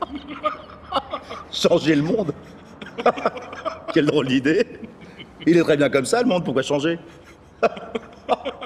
Changer le monde. Quelle drôle d'idée. Il est très bien comme ça, le monde, pourquoi changer?